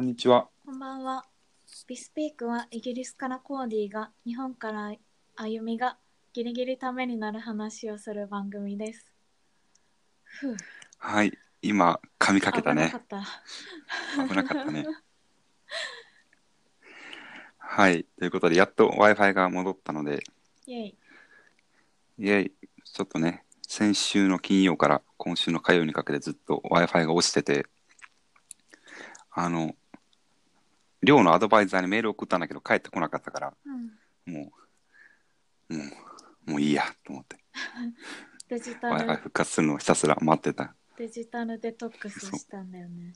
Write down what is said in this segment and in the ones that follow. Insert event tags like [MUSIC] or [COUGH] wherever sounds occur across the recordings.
こんにちは。こんばんは。ビスピークはイギリスからコーディーが日本から歩みがギリギリためになる話をする番組です。ふう、はい、今、噛みかけたね危なか。った。危なかったね。はい、ということで、やっと Wi-Fi が戻ったので、イェイ。イェイ、ちょっとね、先週の金曜から今週の火曜にかけてずっと Wi-Fi が落ちてて、あの、寮のアドバイザーにメール送ったんだけど帰ってこなかったから、うん。もう、もう、もういいやと思って、[LAUGHS] デジタル、復活するのをひたすら待ってた。デジタルデトックスしたんだよね。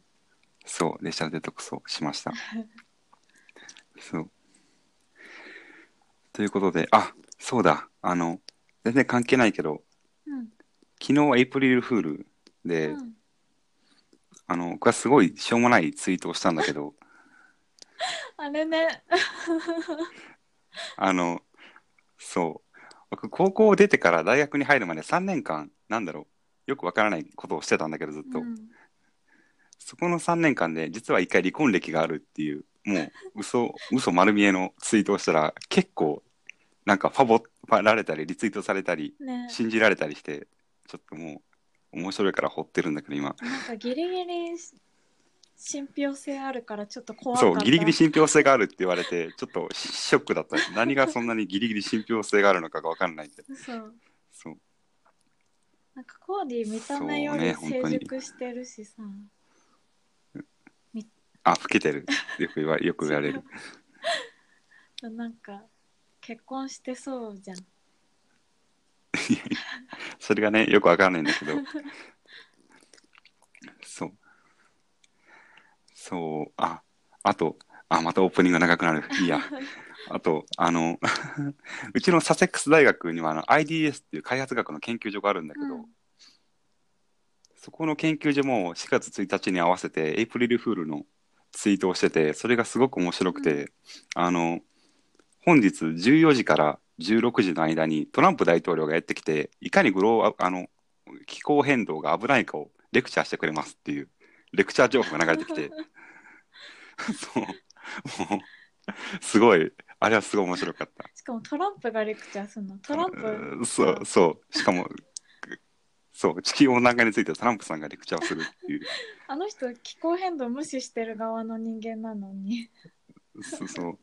そう、列車デトックスをしました。[LAUGHS] そう。ということで、あ、そうだ、あの、全然関係ないけど、うん。昨日エイプリルフールで、うん、あの、僕はすごいしょうもないツイートをしたんだけど、[LAUGHS] あれね。[LAUGHS] あの、そう、僕、高校を出てから大学に入るまで3年間、なんだろう、よくわからないことをしてたんだけど、ずっと。うん、そそこの3年間で、実は一回離婚歴があるっていう、もう、嘘、[LAUGHS] 嘘丸見えのツイートをしたら、結構、なんかファボられたり、リツイートされたり、ね。信じられたりして、ちょっともう、面白いから掘ってるんだけど、今。なんかギリギリ信憑性あるからちょっと怖かった。そう、ギリギリ信憑性があるって言われて、ちょっとショックだった。[LAUGHS] 何がそんなにギリギリ信憑性があるのかが分かんないって。そう。そう。なんかコーディ見た目より成熟してるしさ。あ、老けてる。よく言わよく言われる。[LAUGHS] なんか結婚してそうじゃん。それがね、よく分かんないんだけど。そう。そう、あ、あと、あ、またオープニングが長くなる。[LAUGHS] いいや。あと、あの、[LAUGHS] うちのサセックス大学にはあの IDS っていう開発学の研究所があるんだけど、うんそこの研究所も4月1日に合わせてエイプリルフールのツイートをしてて、それがすごく面白くて、うあの、本日14時から16時の間にトランプ大統領がやってきて、いかにグローあの気候変動が危ないかをレクチャーしてくれますっていうレクチャー情報が流れてきて、[LAUGHS] そう、もう、すごい、あれはすごい面白かった。しかもトランプがレクチャーするの。トランプうんそう、そう。しかも、そう、地球温暖化についてトランプさんがレクチャーをするっていう、あの人気候変動無視してる側の人間なのに。そうそう、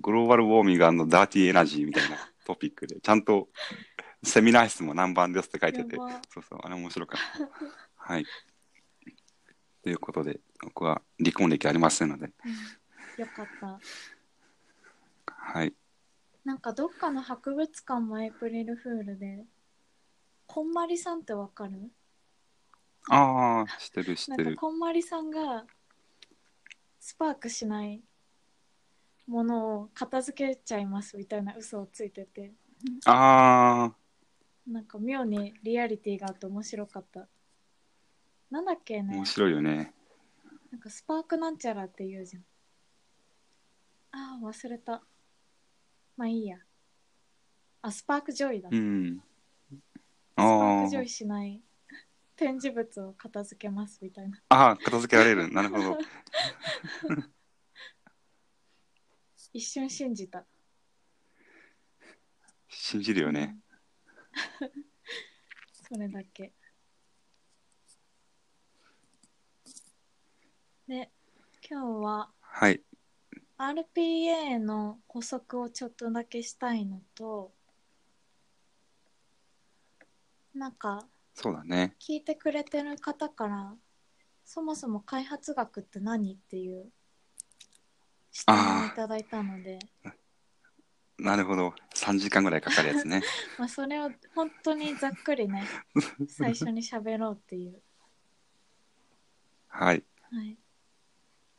グローバルウォーミングダーティーエナジーみたいなトピックで、ちゃんとセミナー室も何番ですって書いてて、そうそう、あれ面白かった。はい。ということで、僕は離婚歴ありませんので、うんよかった。はい。なんかどっかの博物館もエイプリルフールで。こんまりさんってわかる？ああ、知ってる、知ってる。こんまりさんがスパークしないものを片付けちゃいますみたいな嘘をついててあなんか妙にリアリティがあって面白かったなんだっけあ、ね面白いよね。なんかスパークなんちゃらって言うじゃんああ忘れたまあいいやあスパークジョイだ、うん。スパーあクジョイしない [LAUGHS] 展示物を片付けますみたいなあ、ああ、片付けられる。なるほど。[LAUGHS] 一瞬信じた信じるよね。[LAUGHS] それだけで今日ははい。RPA の補足をちょっとだけしたいのとなんかそうだね。聞いてくれてる方からそもそも開発学って何っていう質問をいただいたのでなるほど。3時間ぐらいかかるやつね。[LAUGHS] まあそれを本当にざっくりね [LAUGHS] 最初に喋ろうっていう、はい。はい、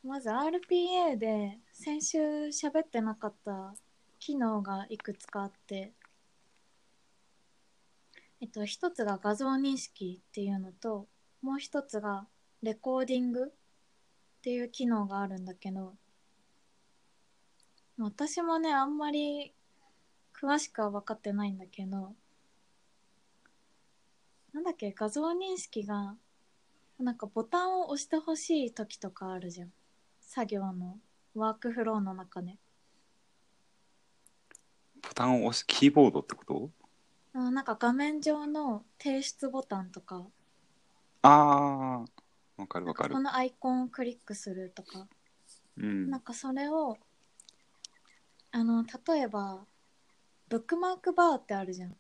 まず RPA で先週喋ってなかった機能がいくつかあってえっと一つが画像認識っていうのともう一つがレコーディングっていう機能があるんだけど私もねあんまり詳しくは分かってないんだけどなんだっけ画像認識がなんかボタンを押してほしい時とかあるじゃん。作業のワークフローの中で。ボタンを押し、キーボードってこと？あなんか画面上の提出ボタンとか。ああ、わかるわかる。かこ。のアイコンをクリックするとか。うん。なん。かそれをあの例えばブックマークバーってあるじゃん。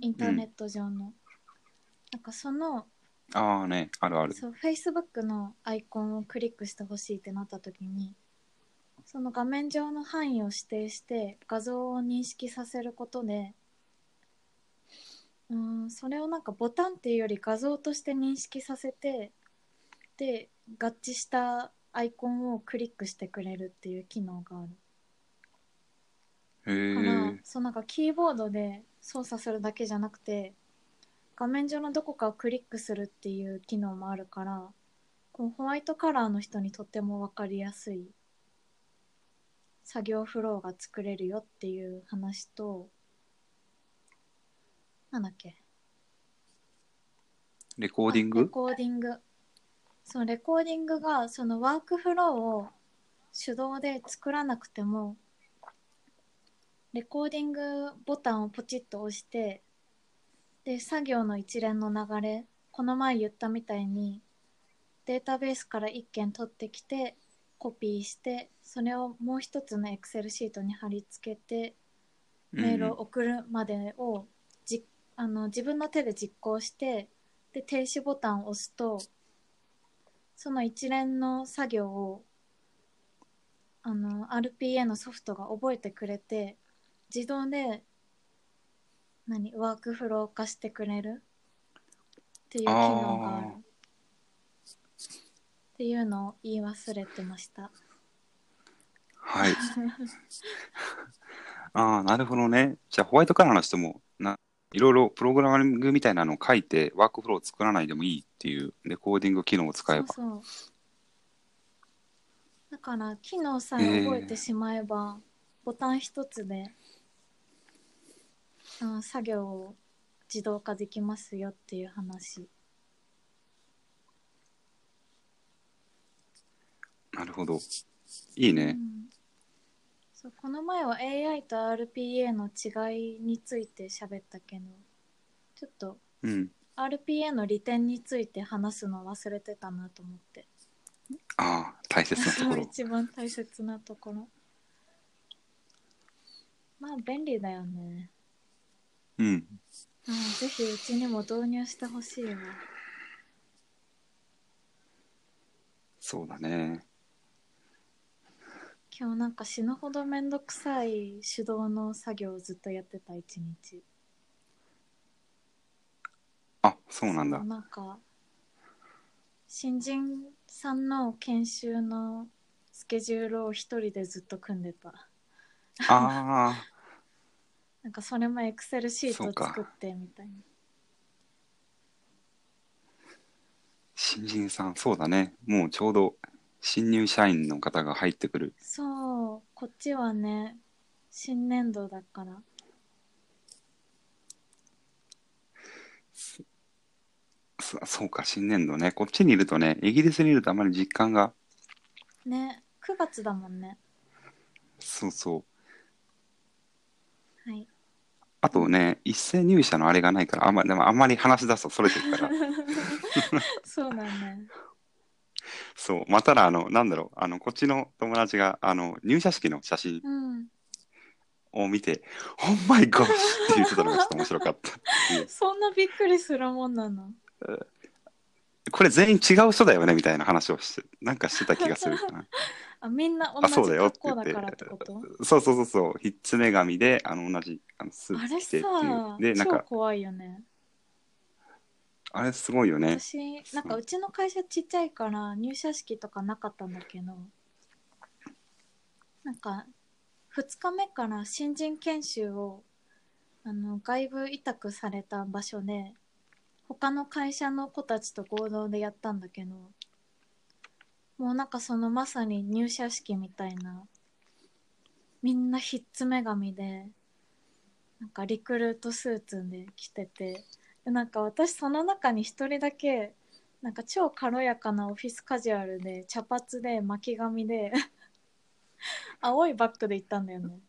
インターネット上の、なんかそのああね、あるある。そう Facebook のアイコンをクリックしてほしいってなった時にその画面上の範囲を指定して画像を認識させることでうんそれをなんかボタンっていうより画像として認識させてで合致したアイコンをクリックしてくれるっていう機能があるへからえ。そうなんかキーボードで操作するだけじゃなくて画面上のどこかをクリックするっていう機能もあるからこうホワイトカラーの人にとっても分かりやすい作業フローが作れるよっていう話となんだっけ？レコーディング？あレコーディング。そうレコーディングがそのワークフローを手動で作らなくてもレコーディングボタンをポチッと押してで作業の一連の流れこの前言ったみたいにデータベースから1件取ってきてコピーしてそれをもう一つの Excel シートに貼り付けてメールを送るまでをじあの自分の手で実行してで停止ボタンを押すとその一連の作業をあの RPA のソフトが覚えてくれて自動で何ワークフロー化してくれる？っていう機能があるっていうのを言い忘れてました。はい。[LAUGHS] ああ、なるほどね。じゃあ、ホワイトカラーの人もな、いろいろプログラミングみたいなのを書いて、ワークフローを作らないでもいいっていうレコーディング機能を使えば。そうだから機能さえ覚えてしまえば、ボタン一つで、うん、作業を自動化できますよっていう話なるほど。いいうね。ん、そうこの前は AI と RPA の違いについて喋ったけどちょっとうん。RPA の利点について話すの忘れてたなと思ってああ、大切なところ。[LAUGHS] 一番大切なところまあ便利だよねうん。うんぜひうちにも導入してほしいわそうだね。今日なんか死ぬほどめんどくさい手動の作業をずっとやってた一日あ、そうなんだ。なんか新人さんの研修のスケジュールを一人でずっと組んでたああ、なんかそれもエクセルシート作ってみたいな新人さん、そうだね。もうちょうど新入社員の方が入ってくる。そうこっちはね新年度だからそそうか、新年度ね。こっちにいるとね、イギリスにいるとあまり実感が、ね9月だもんねそうそう。はいあとね、一斉入社のあれがないから、あんまでもあんまり話し出すとそれてるから。[LAUGHS] そうだね [LAUGHS] そう。まただ、あの、なんだろう、あの、こっちの友達が、あの、入社式の写真うんを見て、オーマイゴッシュって言ってたのがちょっと面白かった。[LAUGHS] そんなびっくりするもんなのこれ全員違う人だよねみたいな話をして、なんかしてた気がするかな。[LAUGHS] あみんな同あ、じそうだよって格言って好だからってこと？そうそうそうそう、ひっつめ髪で、あの、同じあのスーツ着てってさいう。で、なんか、超怖いよねあれすごいよね。私なんかうちの会社ちっちゃいから入社式とかなかったんだけどなんか2日目から新人研修をあの外部委託された場所で他の会社の子たちと合同でやったんだけどもうなんかそのまさに入社式みたいなみんなひっつめ髪でなんかリクルートスーツで着ててでなんか私その中に一人だけなんか超軽やかなオフィスカジュアルで茶髪で巻き髪で青いバッグで行ったんだよね。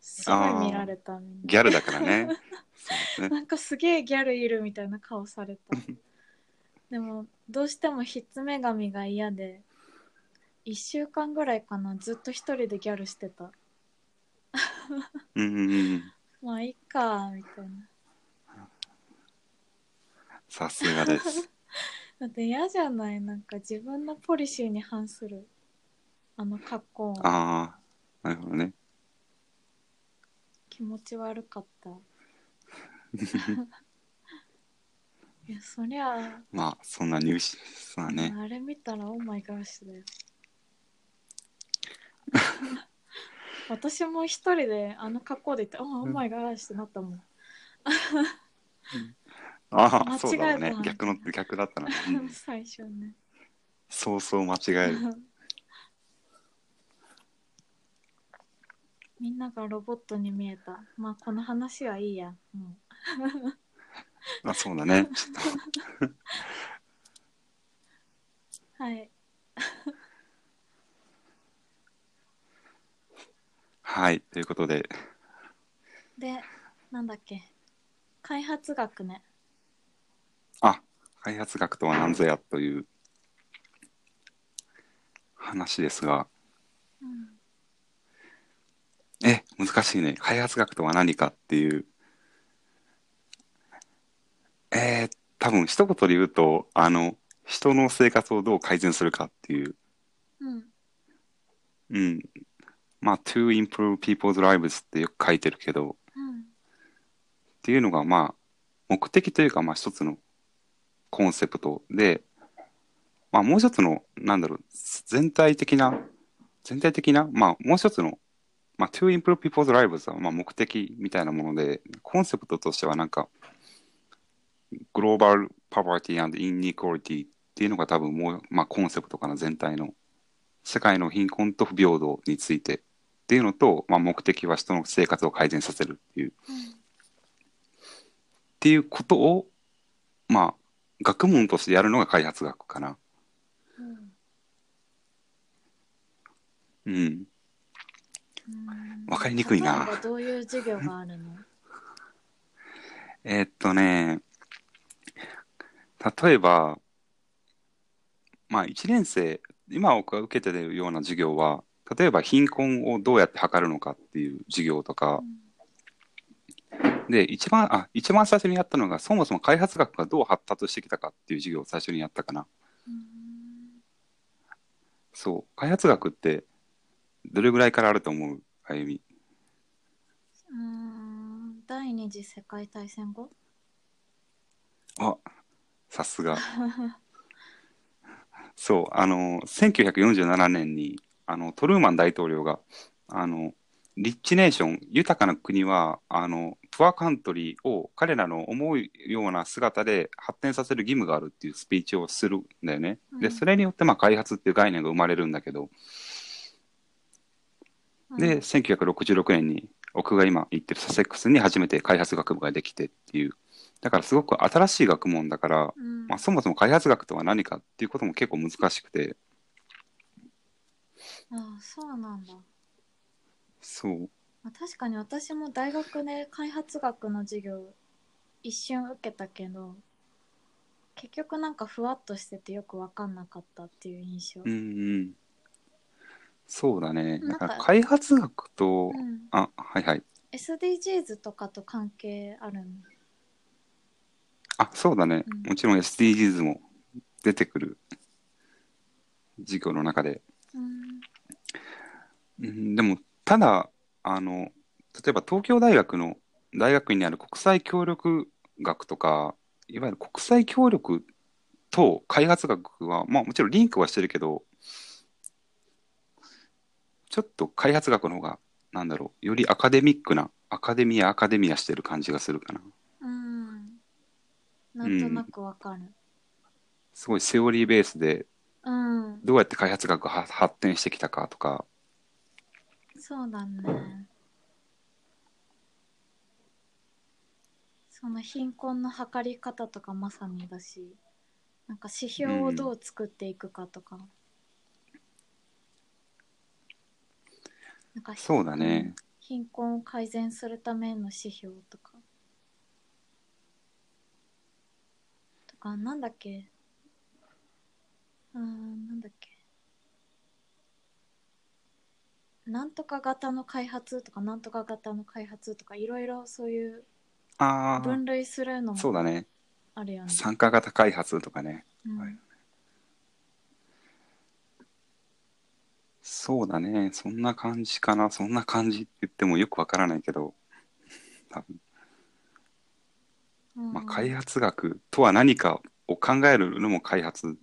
すごい見られたみんなギャルだからね。[LAUGHS] ねなんかすげえギャルいるみたいな顔された [LAUGHS] でもどうしてもひっつめ髪が嫌で1週間ぐらいかなずっと一人でギャルしてたうんうんうん。まあいいかみたいなさすがです。[LAUGHS] だって嫌じゃない？なんか自分のポリシーに反するあの格好ああ、なるほどね。気持ち悪かった [LAUGHS] いやそりゃまあ、そんな入試、そうだね。あれ見たらオーマイガーシュだよ [LAUGHS] 私も一人であの格好で行って、あオーマイガーシュってなったもん。ああ、間違えたそうだね。逆の、逆だったな。うん [LAUGHS] 最初ね。そうそう間違える。みんながロボットに見えた。まあこの話はいいや。も [LAUGHS] あそうだね。[LAUGHS] はい。と [LAUGHS] はい。ということで、で、なんだっけ。開発学ね。あ、開発学とは何ぞやという話ですが、うん。え、難しいね。開発学とは何かっていう。えー、多分一言で言うと、あの、人の生活をどう改善するかっていう。うん。うん。まあ、to improve people's lives ってよく書いてるけど、うん。っていうのがまあ目的というかまあ一つのコンセプトで、まあ、もう一つのなんだろう全体的な全体的なまあもう一つの、まあ、to improve people's lives はまあ目的みたいなものでコンセプトとしてはなんかグローバルパワーティー and inequality っていうのが多分もう、まあ、コンセプトかな全体の世界の貧困と不平等についてっていうのと、まあ、目的は人の生活を改善させるっていうっていうことを、まあ、学問としてやるのが開発学かな。うん。うん。うんわかりにくいな。どういう授業があるの？えーっとね、例えば、まあ、1年生、今僕が受けてるような授業は、例えば貧困をどうやって測るのかっていう授業とか、で、一番、あ、一番最初にやったのが、そもそも開発学がどう発達してきたかっていう授業を最初にやったかな。うん。そう。開発学って、どれぐらいからあると思う？あゆみ。うーん第二次世界大戦後？あ、さすが。そう、あの、1947年に、あの、トルーマン大統領が、あの、リッチネーション、豊かな国は、あの、プアカントリーを彼らの思うような姿で発展させる義務があるっていうスピーチをするんだよね。で、うんそれによって、まあ、開発っていう概念が生まれるんだけど、で、うん1966年に僕が今行ってるサセックスに初めて開発学部ができてっていう。だからすごく新しい学問だから、うんまあ、そもそも開発学とは何かっていうことも結構難しくて、ああそうなんだ、そう。まあ、確かに私も大学で開発学の授業一瞬受けたけど結局なんかふわっとしててよく分かんなかったっていう印象、うんうん。そうだね。なんか開発学と、うんあ、はいはい。SDGs とかと関係あるの？あ、そうだね。うんもちろん SDGs も出てくる授業の中で。うんうん、でも、ただ、あの、例えば東京大学の大学院にある国際協力学とか、いわゆる国際協力と開発学は、まあもちろんリンクはしてるけど、ちょっと開発学の方が、なんだろう、よりアカデミックな、アカデミア、アカデミアしてる感じがするかな。うん。なんとなくわかる。すごいセオリーベースで、うん、どうやって開発学が発発展してきたかとか、そうだね。その貧困の測り方とかまさにだしなんか指標をどう作っていくかとか、なんかそうだね。貧困を改善するための指標とかとかなんだっけあーなんだっけなんとか型の開発とかなんとか型の開発とかいろいろそういうあ分類するのあ、そうだもね。あるよね。参加型開発とかね。うんはいそうだね。そんな感じかな。そんな感じって言ってもよくわからないけど、多分うんまあ、開発学とは何かを考えるのも開発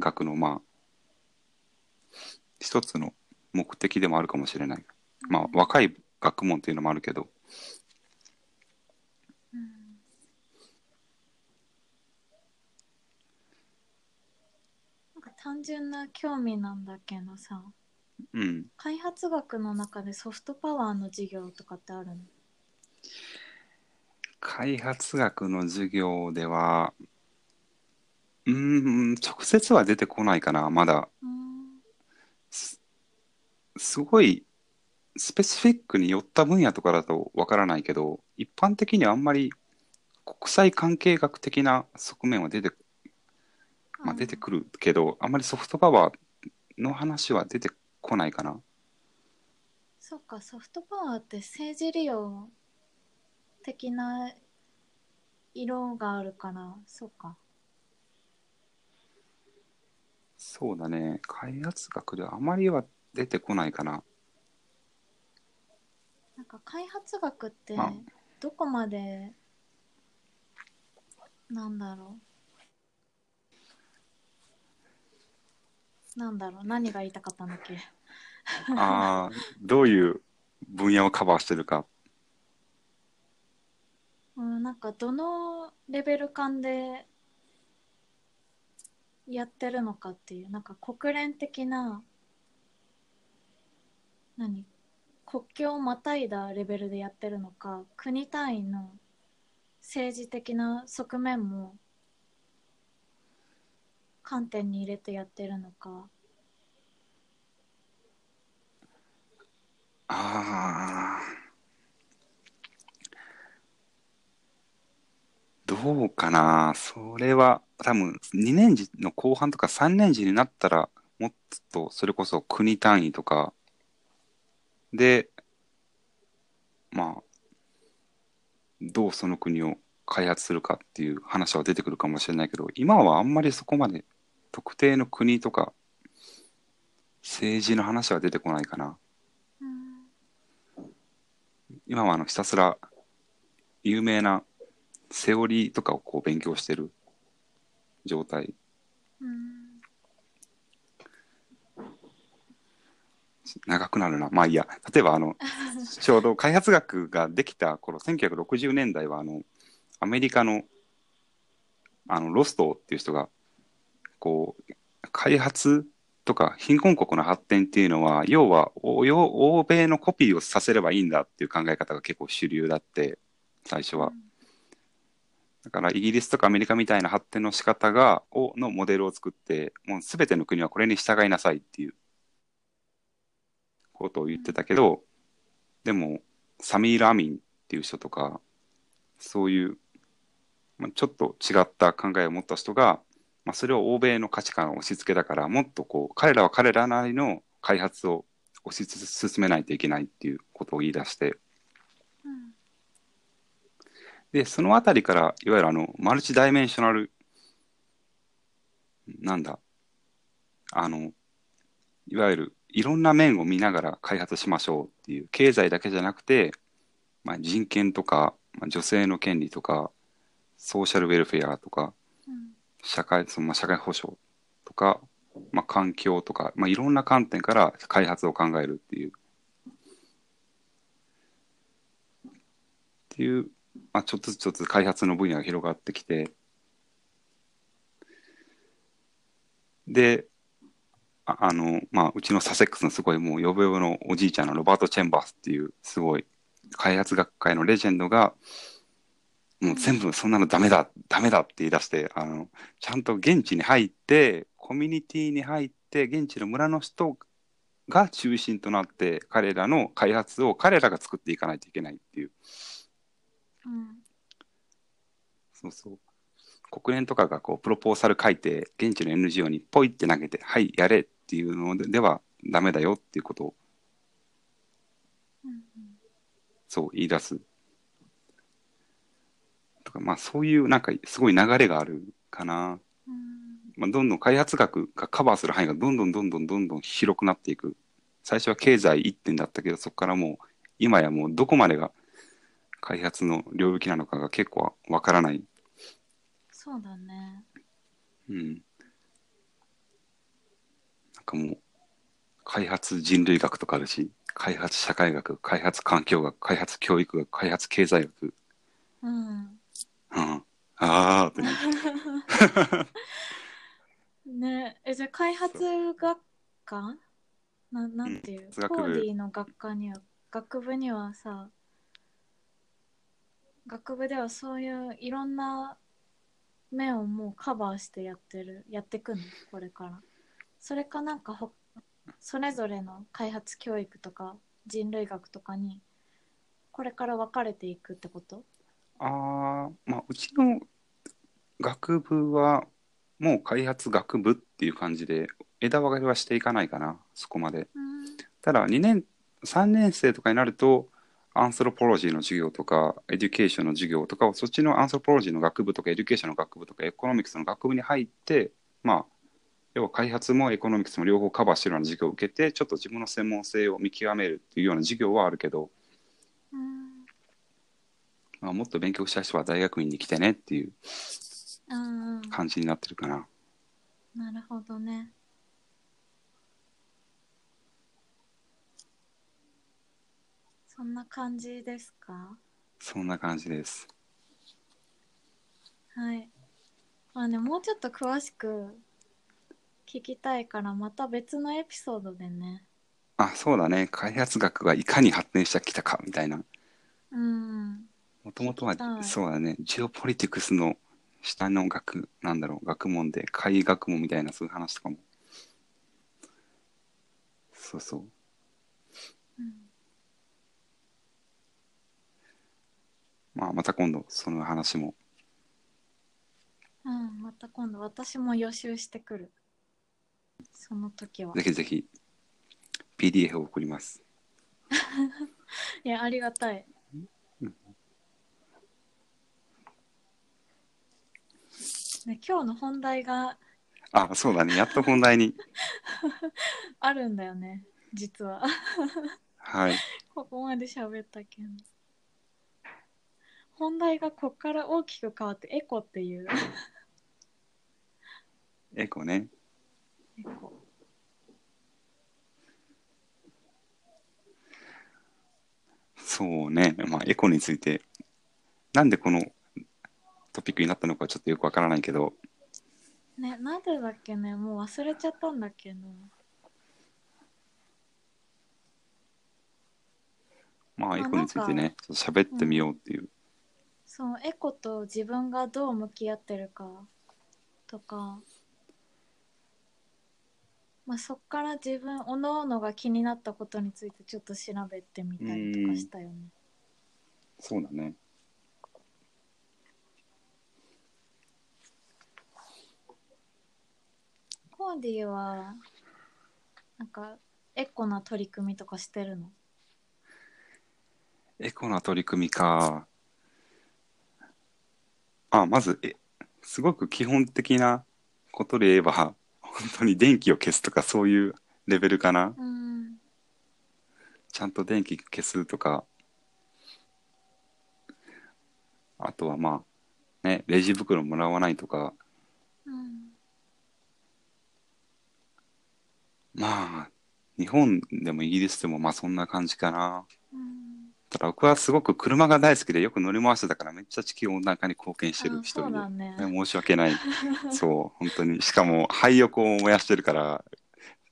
学のまあ一つの目的でもあるかもしれない。まあ若い学問っていうのもあるけど、うんなんか単純な興味なんだけどさうん。開発学の中でソフトパワーの授業とかってあるの？開発学の授業では、うーん、直接は出てこないかな、まだ。うんすすごいスペシフィックに寄った分野とかだとわからないけど、一般的にはあんまり国際関係学的な側面は出て、まあ、出てくるけど、あんまりソフトパワーの話は出てこないかな。そっかソフトパワーって政治利用的な色があるからそっかそうだね。開発学ではあまりは出てこないかな。なんか開発学ってまあどこまでなんだろうなんだろう何が言いたかったんだっけ？ああ、どういう分野をカバーしてるか。うん、なんかどのレベル感でやってるのかっていうなんか国連的な何？国境をまたいだレベルでやってるのか国単位の政治的な側面も観点に入れてやってるのかああ。どうかな。それは多分2年次の後半とか3年次になったらもっとそれこそ国単位とかで、まあ、どうその国を開発するかっていう話は出てくるかもしれないけど、今はあんまりそこまで特定の国とか政治の話は出てこないかな。うん今はあのひたすら有名なセオリーとかをこう勉強してる状態。うん長くなるな。まあいいや。例えばあの、[LAUGHS] ちょうど開発学ができた頃、1960年代はあの、アメリカのあのロストっていう人が、こう、開発とか貧困国の発展っていうのは、要は欧米のコピーをさせればいいんだっていう考え方が結構主流だって、最初は。だからイギリスとかアメリカみたいな発展の仕方がをのモデルを作ってもう全ての国はこれに従いなさいっていうことを言ってたけどでもサミール・アミンっていう人とかそういう、まあ、ちょっと違った考えを持った人が、まあ、それを欧米の価値観を押し付けだからもっとこう彼らは彼らなりの開発を推し進めないといけないっていうことを言い出してうん。で、そのあたりから、いわゆるあの、マルチダイメンショナル、なんだ、あの、いわゆるいろんな面を見ながら開発しましょうっていう、経済だけじゃなくて、まあ、人権とか、まあ、女性の権利とか、ソーシャルウェルフェアとか、うん社会、そのまあ、社会保障とか、まあ、環境とか、まあ、いろんな観点から開発を考えるっていう。っていう、まあ、ちょっとずつちょっとずつ開発の分野が広がってきて、で、ああの、まあ、うちのサセックスのすごいもうヨボヨボのおじいちゃんのロバート・チェンバースっていうすごい開発学会のレジェンドが、もう全部そんなのダメだ、ダメだって言い出して、あの、ちゃんと現地に入って、コミュニティに入って、現地の村の人が中心となって、彼らの開発を彼らが作っていかないといけないっていう。うんそうそう。国連とかがこうプロポーザル書いて、現地の NGO にポイって投げて、はい、やれっていうのでではダメだよっていうことをうんそう言い出す。とか、まあそういうなんかすごい流れがあるかな。うんまあ、どんどん開発学がカバーする範囲がどんどんどんどんどんどん広くなっていく。最初は経済一点だったけど、そこからもう今やもうどこまでが開発の領域なのかが結構わからない。そうだねうん。なんかもう開発人類学とかあるし、開発社会学、開発環境学、開発教育学、開発経済学。うんうん。ああ、ってね [LAUGHS] ね。えじゃあ開発学科？ななんていう、うん。コーディの学科には学部にはさ学部ではそういういろんな面をもうカバーしてやってるやってくんの？これから。それかなんかほそれぞれの開発教育とか人類学とかにこれから分かれていくってこと？ああ、まあ、うちの学部は、もう開発学部っていう感じで、枝分かれはしていかないかな、そこまで。ただ、2年、3年生とかになると、 anthropology の授業とか、 education の授業とかを、そっちの anthropology の学部とか、 education の学部とか、 economics の学部に入って、まあ、要は開発もエコノミクスも両方カバーしてるような授業を受けて、ちょっと自分の専門性を見極めるっていうような授業はあるけど、うんまあ、もっと勉強したい人は大学院に来てねっていううんうん感じになってるかな。なるほどね。そんな感じですか？そんな感じです。はい。まあね、もうちょっと詳しく聞きたいから、また別のエピソードでね。あ、そうだね。開発学がいかに発展してきたかみたいな。うん。もともとはそうだね。ジオポリティクスの下の学、なんだろう、学問で、会学問みたいなそういう話とかも。そうそう。うんまあ、また今度、その話も。うん、また今度私も予習してくる。その時は。ぜひぜひ、PDF を送ります。[LAUGHS] いや、ありがたい。ね、今日の本題があ、そうだね。やっと本題に。[LAUGHS] あるんだよね、実は。はい。ここまで喋ったけど。本題がこっから大きく変わってエコっていう。エコね。エコ。そうね。まあ、エコについて、なんでこのトピックになったのかちょっとよくわからないけど、ね、なんでだっけね、もう忘れちゃったんだっけど。まあ、あエコについてね、ちょっと喋ってみようっていう。そう、エコと自分がどう向き合ってるかとか、まあ、そっから自分、おのおのが気になったことについてちょっと調べてみたりとかしたよね。そうだね。コーディは、なんか、エコな取り組みとかしてるの？エコな取り組みか。あ、まず、え、すごく基本的なことで言えば、本当に電気を消すとかそういうレベルかな。うん。ちゃんと電気消すとか。あとはまあ、ね、レジ袋もらわないとか。うん。まあ、日本でもイギリスでもまあそんな感じかな。うんただ僕はすごく車が大好きでよく乗り回してたからめっちゃ地球温暖化に貢献してる人で。ね。申し訳ない。[LAUGHS] そう、本当に。しかも、廃浴を燃やしてるから、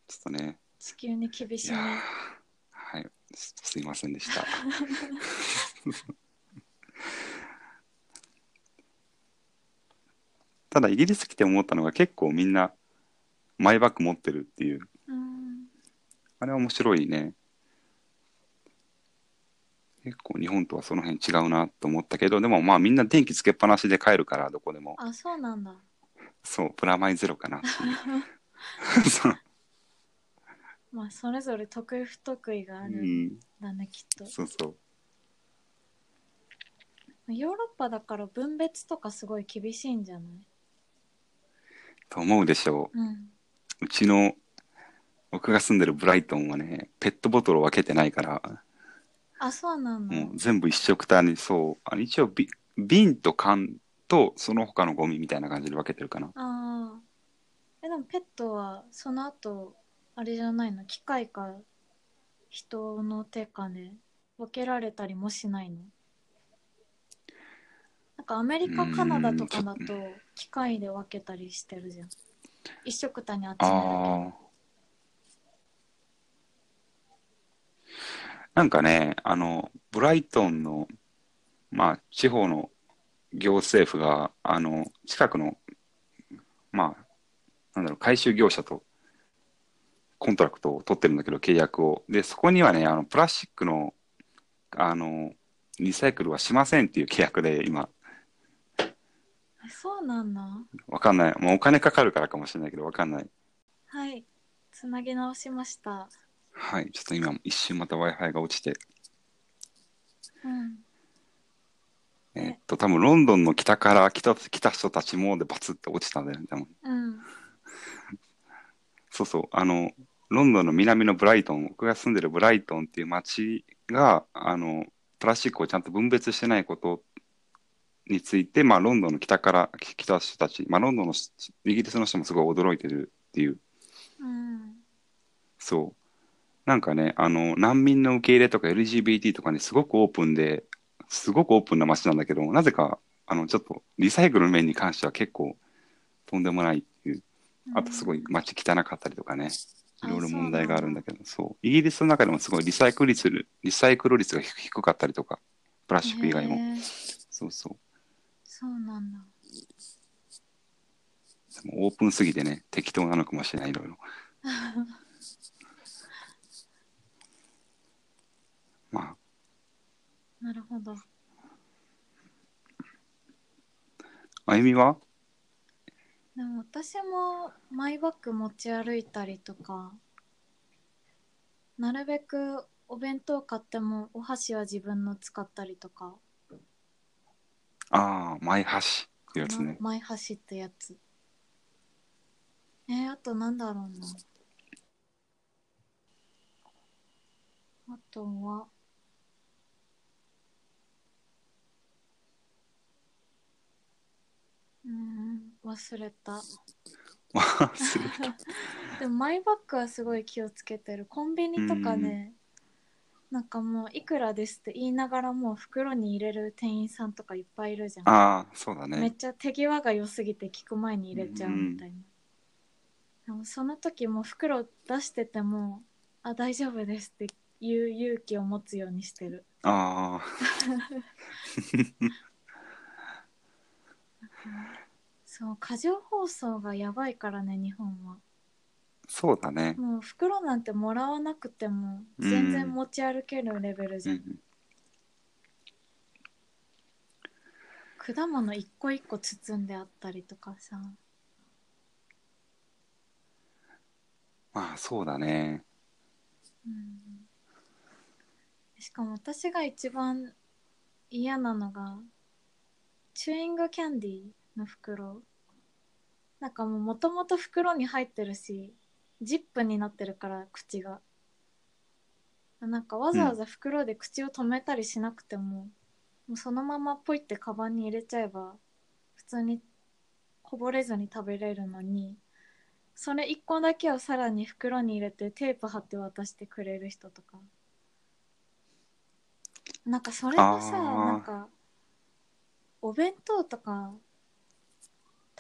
ちょっとね、地球に厳しいね。はい、すすいませんでした。[LAUGHS] ただイギリス来て思ったのが結構みんなマイバッグ持ってるっていううんあれは面白いね。結構日本とはその辺違うなと思ったけどでもまあみんな電気つけっぱなしで帰るからどこでも。あそうなんだ。そうプラマイゼロかなっていう。[LAUGHS] そう。まあそれぞれ得意不得意があうるんんだね、きっと。そうそう。ヨーロッパだから分別とかすごい厳しいんじゃない？と思うでしょう。ん。ううちの僕が住んでるブライトンはねペットボトルを分けてないからあそうなんだ、もう全部一緒くたにそうあの一応び瓶と缶とその他のゴミみたいな感じで分けてるかな。ああえでもペットはその後あれじゃないの？機械か人の手かで分けられたりもしないの？なんかアメリカカナダとかだと機械で分けたりしてるじゃん。一緒くたに集めるあとなんかねあのブライトンのまあ地方の行政府があの近くのまあなんだろう回収業者と contract を取ってるんだけど契約を。でそこにはねあのプラスチックのあのリサイクルはしませんっていう契約で今。えそうなんだ。わかんない。もうお金かかるからかもしれないけどわかんない。はい。つなぎ直しましたはい。ちょっと今一瞬また w i f i が落ちて。うん。えっと多分ロンドンの北から来た来た人たちもでバツって落ちたんだよね多分うん。そうそう。あのロンドンの南のブライトン僕が住んでるブライトンっていう町があのプラスチックをちゃんと分別してないことについて、まあ、ロンドンの北から来た人たち、まあ、ロンドンのイギリスの人もすごい驚いてるっていう。うん。そうなんかねあの難民の受け入れとか LGBT とかにすごくオープンですごくオープンな街なんだけどなぜかあのちょっとリサイクルの面に関しては結構とんでもないっていうあとすごい街汚かったりとかね、いろいろ問題があるんだけど、そう、イギリスの中でもすごいリサイクル率、リサイクル率が低低かったりとか、プラスチック以外も。そうそう。そうなんだでもオープンすぎてね、適当なのかもしれない、いろいろ。[LAUGHS] まあ、なるほど。あゆみは？でも私もマイバッグ持ち歩いたりとかなるべくお弁当買ってもお箸は自分の使ったりとか。ああ、マイ箸ってやつね。マイ箸ってやつ。えー、あとなんだろうな。あとはうーん忘れた。[LAUGHS] 忘れた。[LAUGHS] でもマイバッグはすごい気をつけてる。コンビニとかねなんかもういくらですって言いながらもう袋に入れる店員さんとかいっぱいいるじゃん、ああ、そうだね。めっちゃ手際が良すぎて聞く前に入れちゃうみたいな、でもその時も袋出してても「あ大丈夫です」って言う勇気を持つようにしてる。ああ、[LAUGHS] そう過剰包装がやばいからね日本は。そうだね。もう袋なんてもらわなくても全然持ち歩けるレベルじゃん、うん、果物一個一個包んであったりとかさ。まあ、そうだね。うん。しかも私が一番嫌なのがチューイングキャンディーの袋。なんかもうもともと袋に入ってるしジップになってるから口が。なんかわざわざ袋で口を止めたりしなくても,、もうそのままポイってカバンに入れちゃえば普通にこぼれずに食べれるのにそれ1個だけをさらに袋に入れてテープ貼って渡してくれる人とか。なんかそれがさなんかお弁当とか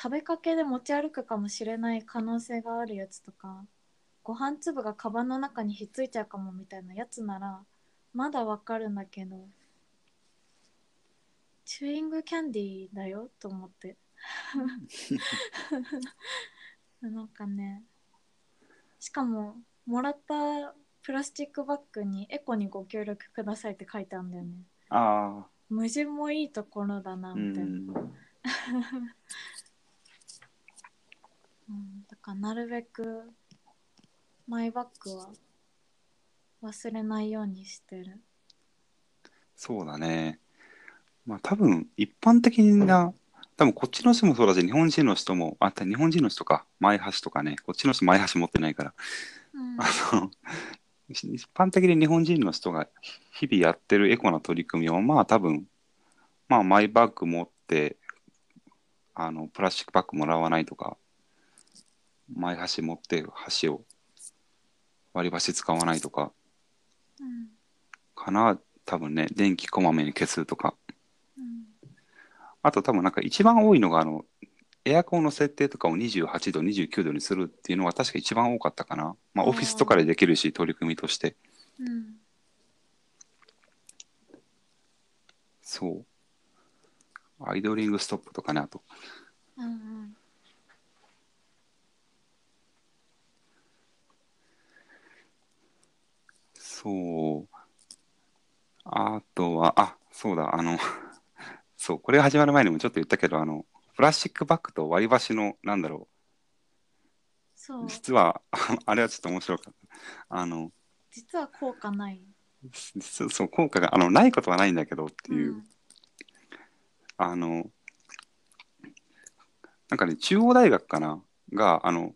食べかけで持ち歩くかもしれない可能性があるやつとかご飯粒がカバンの中にひっついちゃうかもみたいなやつならまだわかるんだけどチューイングキャンディーだよと思って。[LAUGHS] なんかねしかももらったプラスチックバッグにエコにご協力くださいって書いてあるんだよね。ああ、矛盾もいいところだなうみたいな、だからなるべくマイバッグは忘れないようにしてる。そうだね。まあ多分一般的な、多分こっちの人もそうだし、日本人の人も、あった日本人の人か、前橋とかね、こっちの人前橋持ってないから、うん。あの、一般的に日本人の人が日々やってるエコな取り組みは、まあ多分、まあマイバッグ持って、あの、プラスチックバッグもらわないとか、前箸持って箸を割り箸使わないとか、うんかな、多分ね、電気こまめに消すとか、うんあと多分なんか一番多いのが、あの、エアコンの設定とかを28度、29度にするっていうのが確か一番多かったかな。まああーオフィスとかでできるし、取り組みとして。うんそう。アイドリングストップとかね、あと。うんうんそう。あとは、あ、そうだ、あの、[LAUGHS] そう、これが始まる前にもちょっと言ったけど、あの、プラスチックバッグと割り箸の、なんだろそう。う、実は、[LAUGHS] あれはちょっと面白かった。あの、実は効果ない。そうそう、効果が、あの、ないことはないんだけどっていう、ん。あの、なんかね、中央大学かな？が、あの、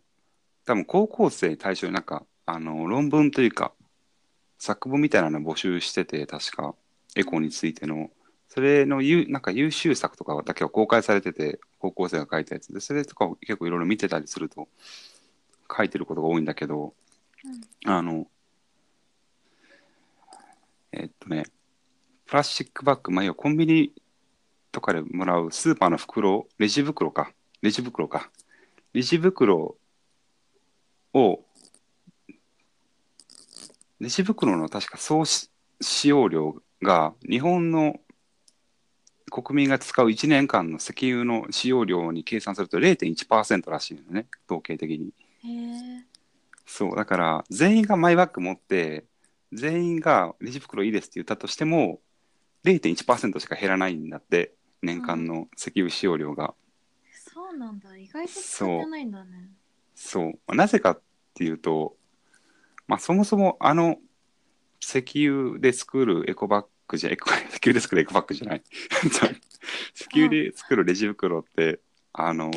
多分高校生対象になんか、あの、論文というか、作文みたいなのを募集してて、確か、エコについての、それのゆなんか優秀作とかだけは公開されてて、高校生が書いたやつ。で、それとかを結構いろいろ見てたりすると、書いてることが多いんだけど、うん。あの、えっとね、プラスチックバッグ、まあ、要はコンビニとかでもらうスーパーの袋、レジ袋か、レジ袋か。レジ袋を、レジ袋の確か総し使用量が日本の国民が使う1年間の石油の使用量に計算すると0.1%らしいのね、統計的に。へえそう、だから、全員がマイバッグ持って、全員がレジ袋いいですって言ったとしても、0.1%しか減らないんだって、年間の石油使用量が。そうなんだ意外と使ってないんだねそう。まあなぜかっていうと、まあ、そもそもあの石油で作るエコバッグじゃ、エコ、石油で作るエコバッグじゃない。[LAUGHS] 石油で作るレジ袋って、あの、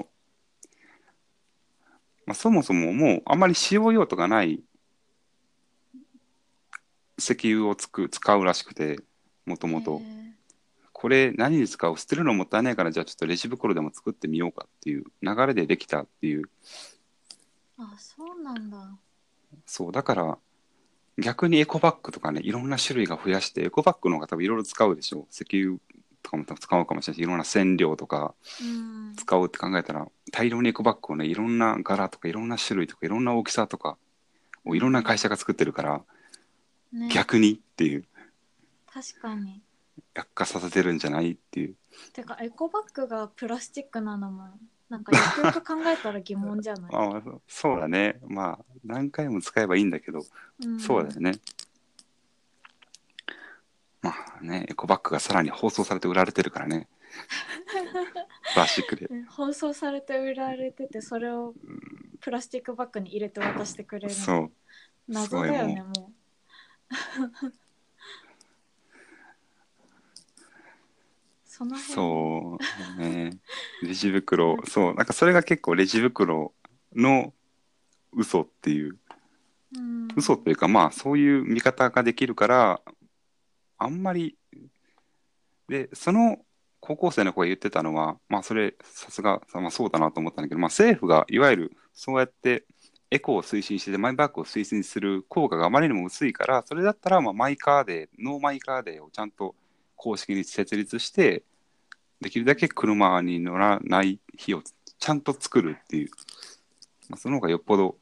まあ、そもそももうあんまり使用用途がない石油をつく使うらしくて、もともと。これ何に使う捨てるのもったいないから、じゃあちょっとレジ袋でも作ってみようかっていう流れでできたっていうあそうなんだそう、だから、逆にエコバッグとかね、いろんな種類が増やして、エコバッグの方が多分いろいろ使うでしょう。石油とかも多分使うかもしれないし、いろんな染料とかうん使うって考えたら、大量にエコバッグをね、いろんな柄とか、いろんな種類とか、いろんな大きさとか、をいろんな会社が作ってるから、ね逆にっていう、確かに悪化させてるんじゃないっていう。てかエコバッグがプラスチックなのもなんかよくよく考えたら疑問じゃない、[LAUGHS] ああそうだね。まあ、何回も使えばいいんだけど、うんそうだよね。まあね、エコバッグがさらに包装されて売られてるからね。[LAUGHS] プラスチックで。ね包装されて売られててそれをプラスチックバッグに入れて渡してくれるのそう。謎だよねもうその辺。そうね。レジ袋、そう、なんかそれが結構レジ袋の嘘っていう、うん。嘘というかまあそういう見方ができるから、あんまり、で、その高校生の子が言ってたのは、まあそれさすが、まあそうだなと思ったんだけど、まあ政府がいわゆるそうやってエコを推進してて、マイバッグを推進する効果があまりにも薄いから、それだったらまあマイカーデー、ノーマイカーデーをちゃんと公式に設立して、できるだけ車に乗らない日をちゃんと作るっていう、まあ、その方がよっぽど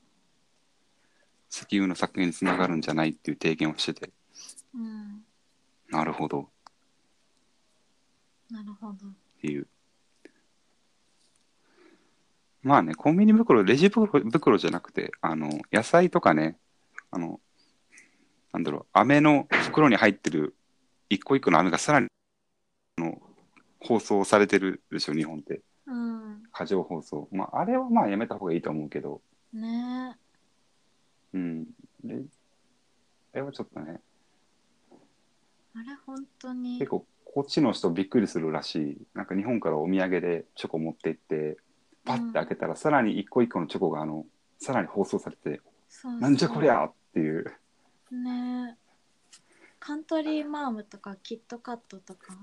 石油の削減につながるんじゃないっていう提言をしてて、うん。なるほど。っなるほど。ていう。まあね、コンビニ袋、レジ袋袋じゃなくて、あの、野菜とかね、あの、なんだろう、飴の袋に入ってる一個一個の飴がさらに、あの、包装されてるでしょ、日本って。うん過剰包装。まあ、あれはまあやめた方がいいと思うけど、ねうん。で、あれはちょっとね、あれ本当に結構こっちの人びっくりするらしい。なんか日本からお土産でチョコ持って行って、パッて開けたらさらに一個一個のチョコがあの、さらに包装されて、そうそうなんじゃこりゃっていう。ねカントリーマームとかキットカットとか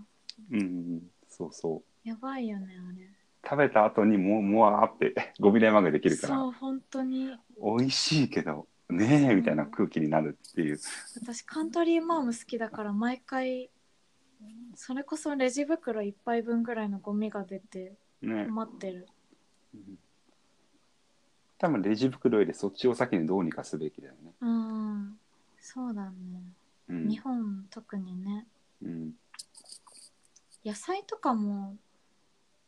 うん、そうそう。やばいよねあれ。食べた後にもうもわーって [LAUGHS] ゴミ玉ができるから。そう本当に。美味しいけどねえみたいな空気になるっていう、私カントリーマーム好きだから毎回それこそレジ袋一杯分ぐらいのゴミが出てね。困ってる。うん。多分レジ袋よりそっちを先にどうにかすべきだよね、うん。そうだね、うん。日本特にね。うん、野菜とかも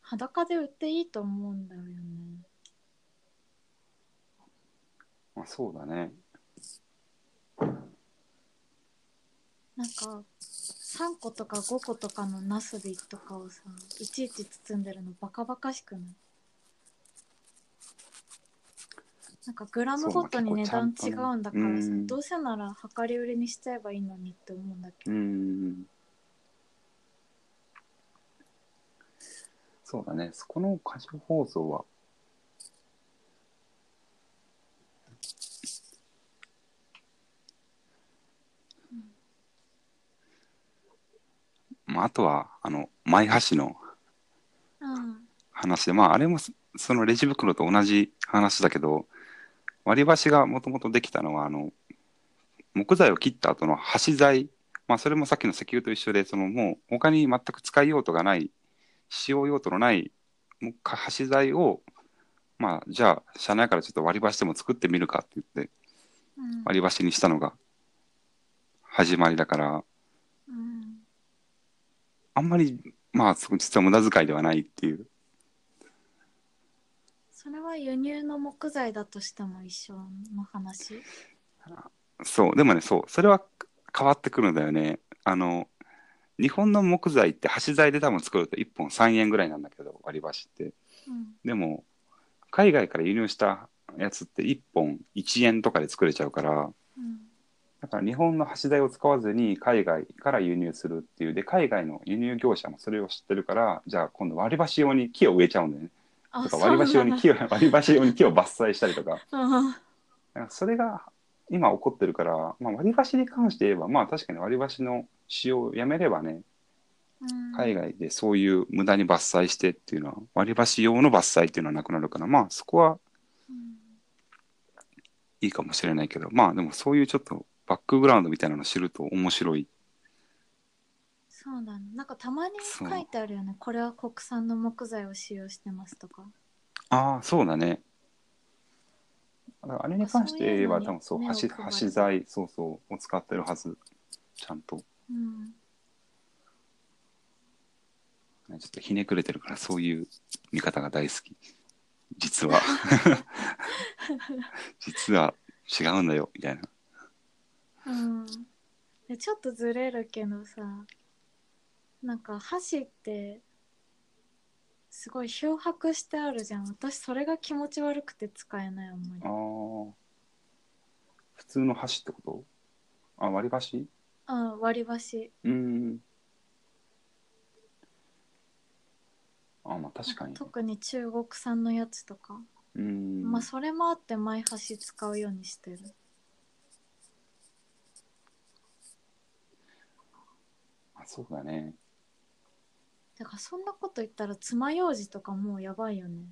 裸で売っていいと思うんだよね。まあ、そうだね。なんか3個とか5個とかのナスビとかをさいちいち包んでるのバカバカしくない？なんかグラムごとに値段違うんだからさ、どうせなら量り売りにしちゃえばいいのにって思うんだけうど、んそうだね。そこの過剰包装は。まあ、あとはあのマイ箸のうん。話でまああれもそそのレジ袋と同じ話だけど割り箸がもともとできたのはあの木材を切った後の箸材。まあそれもさっきの石油と一緒でそのもう他に全く使い用途がない使用用途のないもうか箸材をまあじゃあ社内からちょっと割り箸でも作ってみるかって言ってうん。割り箸にしたのが始まりだからうん。あんまりまあそ実は無駄遣いではないっていう。それは輸入の木材だとしても一緒の話？そう、でもね、そう、それは変わってくるんだよね。あの、日本の木材って箸材で多分作ると1本3円ぐらいなんだけど、割り箸って。うんでも、海外から輸入したやつって1本1円とかで作れちゃうから、うんだから日本の箸材を使わずに海外から輸入するっていう、で、海外の輸入業者もそれを知ってるから、じゃあ今度割り箸用に木を植えちゃうんだよね。あとか割り箸用に木を、割り箸用に木を伐採したりとか。そ [LAUGHS] うなんからそれが今起こってるから、まあ、割り箸に関して言えばまあ確かに割り箸の使用をやめればねうん。海外でそういう無駄に伐採してっていうのは割り箸用の伐採っていうのはなくなるからまあそこはうんいいかもしれないけどまあでもそういうちょっとバックグラウンドみたいなの知ると面白い。そうだね。なんかたまに書いてあるよね。これは国産の木材を使用してますとか。ああそうだね。だからあれに関して言えば多分そう目を箸配る。箸材そうそうを使ってるはず。ちゃんと。うん。ねちょっとひねくれてるからそういう見方が大好き。実は。[LAUGHS] 実は違うんだよみたいな。うん。でちょっとずれるけどさ。なんか箸ってすごい漂白してあるじゃん。私それが気持ち悪くて使えないあんまり。あー。普通の箸ってこと？あ割り箸？うん割り箸。うーん。あまあ確かに。特に中国産のやつとか、うーん。まあそれもあってマイ箸使うようにしてる。あそうだねだからそんなこと言ったら爪楊枝とかもうやばいよね。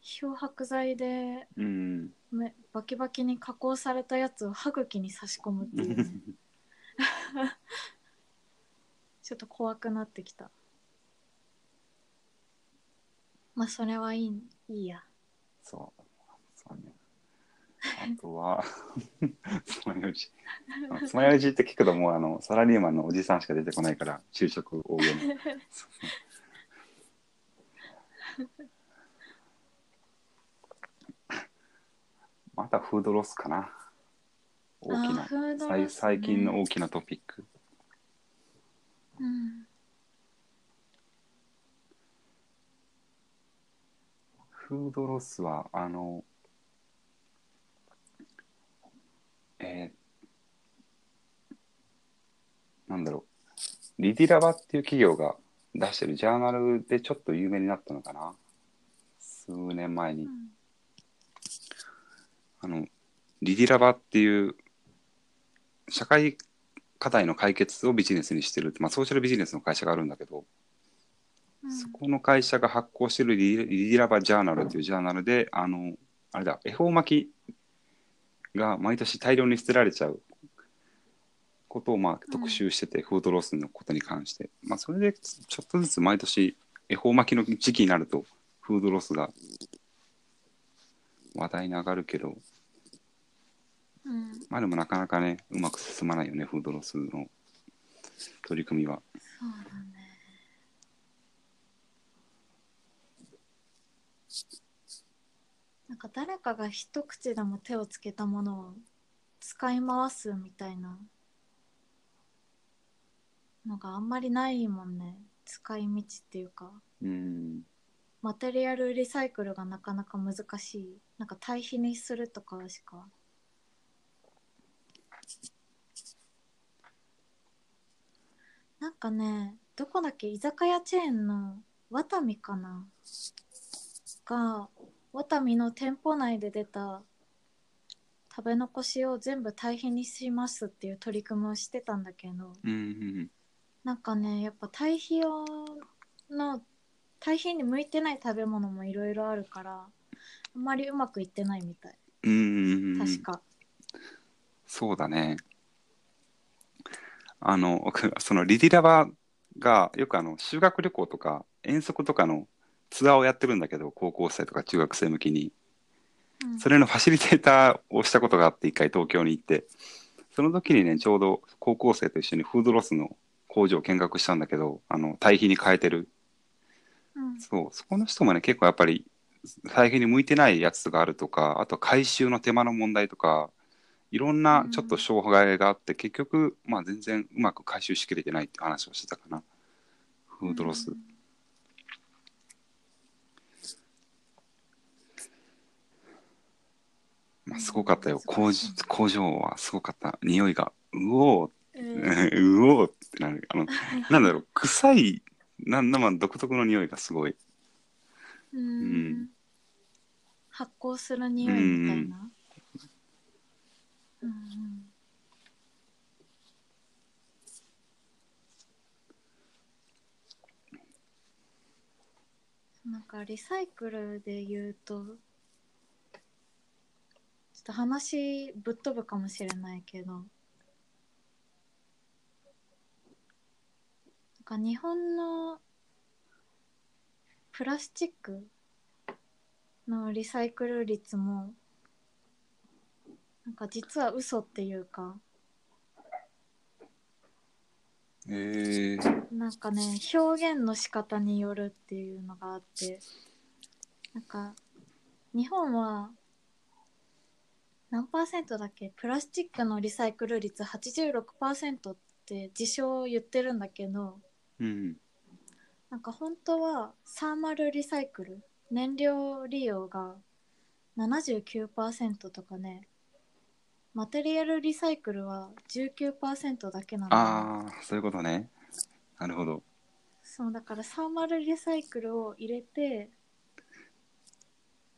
漂白剤でうん。めバキバキに加工されたやつを歯茎に差し込むっていう。ね [LAUGHS] ちょっと怖くなってきた。まあそれはいいいいや。そうあとはつまようじあつまようじって聞くともうあのサラリーマンのおじさんしか出てこないから昼食大げにそうそうまたフードロスかな。大きな、ね。最最近の大きなトピック。うん。フードロスは、あの、えーなんだろう、リディラバっていう企業が出してるジャーナルでちょっと有名になったのかな。数年前に。うんあの、リディラバっていう社会課題の解決をビジネスにしてる、まあ、ソーシャルビジネスの会社があるんだけど、うんそこの会社が発行してるリリディラバジャーナルっていうジャーナルで、あの、あれだ、恵方巻きが毎年大量に捨てられちゃうことをまあ特集してて、フードロスのことに関して。まあ、それでちょっとずつ毎年恵方巻きの時期になると、フードロスが話題に上がるけど、うんまあでもなかなかね、うまく進まないよね、フードロスの取り組みは。そうだねなんか誰かが一口でも手をつけたものを使い回すみたいなのがあんまりないもんね。使い道っていうか。うん。マテリアルリサイクルがなかなか難しい。なんか対比にするとかしか。なんかねどこだっけ？居酒屋チェーンのワタミかな？がワタミの店舗内で出た食べ残しを全部堆肥にしますっていう取り組みをしてたんだけどうんうんなんかねやっぱ堆肥用の堆肥に向いてない食べ物もいろいろあるからあんまりうまくいってないみたい。うんうんうん。確か、そうだね。あの、僕 [LAUGHS] そのリディラバがよくあの修学旅行とか遠足とかのツアーをやってるんだけど、高校生とか中学生向きに。うんそれのファシリテーターをしたことがあって、一回東京に行って、その時にね、ちょうど高校生と一緒にフードロスの工場を見学したんだけど、あの、堆肥に変えてる。うんそう、そこの人もね、結構やっぱり、堆肥に向いてないやつがあるとか、あと回収の手間の問題とか、いろんなちょっと障害があって、結局、まあ全然うまく回収しきれてないって話をしてたかな。フードロス。うんまあすごかったよ。工難しい工場はすごかった。匂いが、うおー、えーうおーってなる。あの、なんだろう、臭い、なんだまあ独特の匂いがすごい。ううん。ん発酵する匂いみたいな。うんうん。なんかリサイクルで言うとと話ぶっ飛ぶかもしれないけど。なんか日本のプラスチックのリサイクル率もなんか実は嘘っていうか。え。ー、なんかね表現の仕方によるっていうのがあって。なんか日本は何パーセントだっけ？プラスチックのリサイクル率86%って自称言ってるんだけどうん。なんか本当はサーマルリサイクル燃料利用が79%とかねマテリアルリサイクルは19%だけなのねああ、そういうことね。なるほど。そうだからサーマルリサイクルを入れて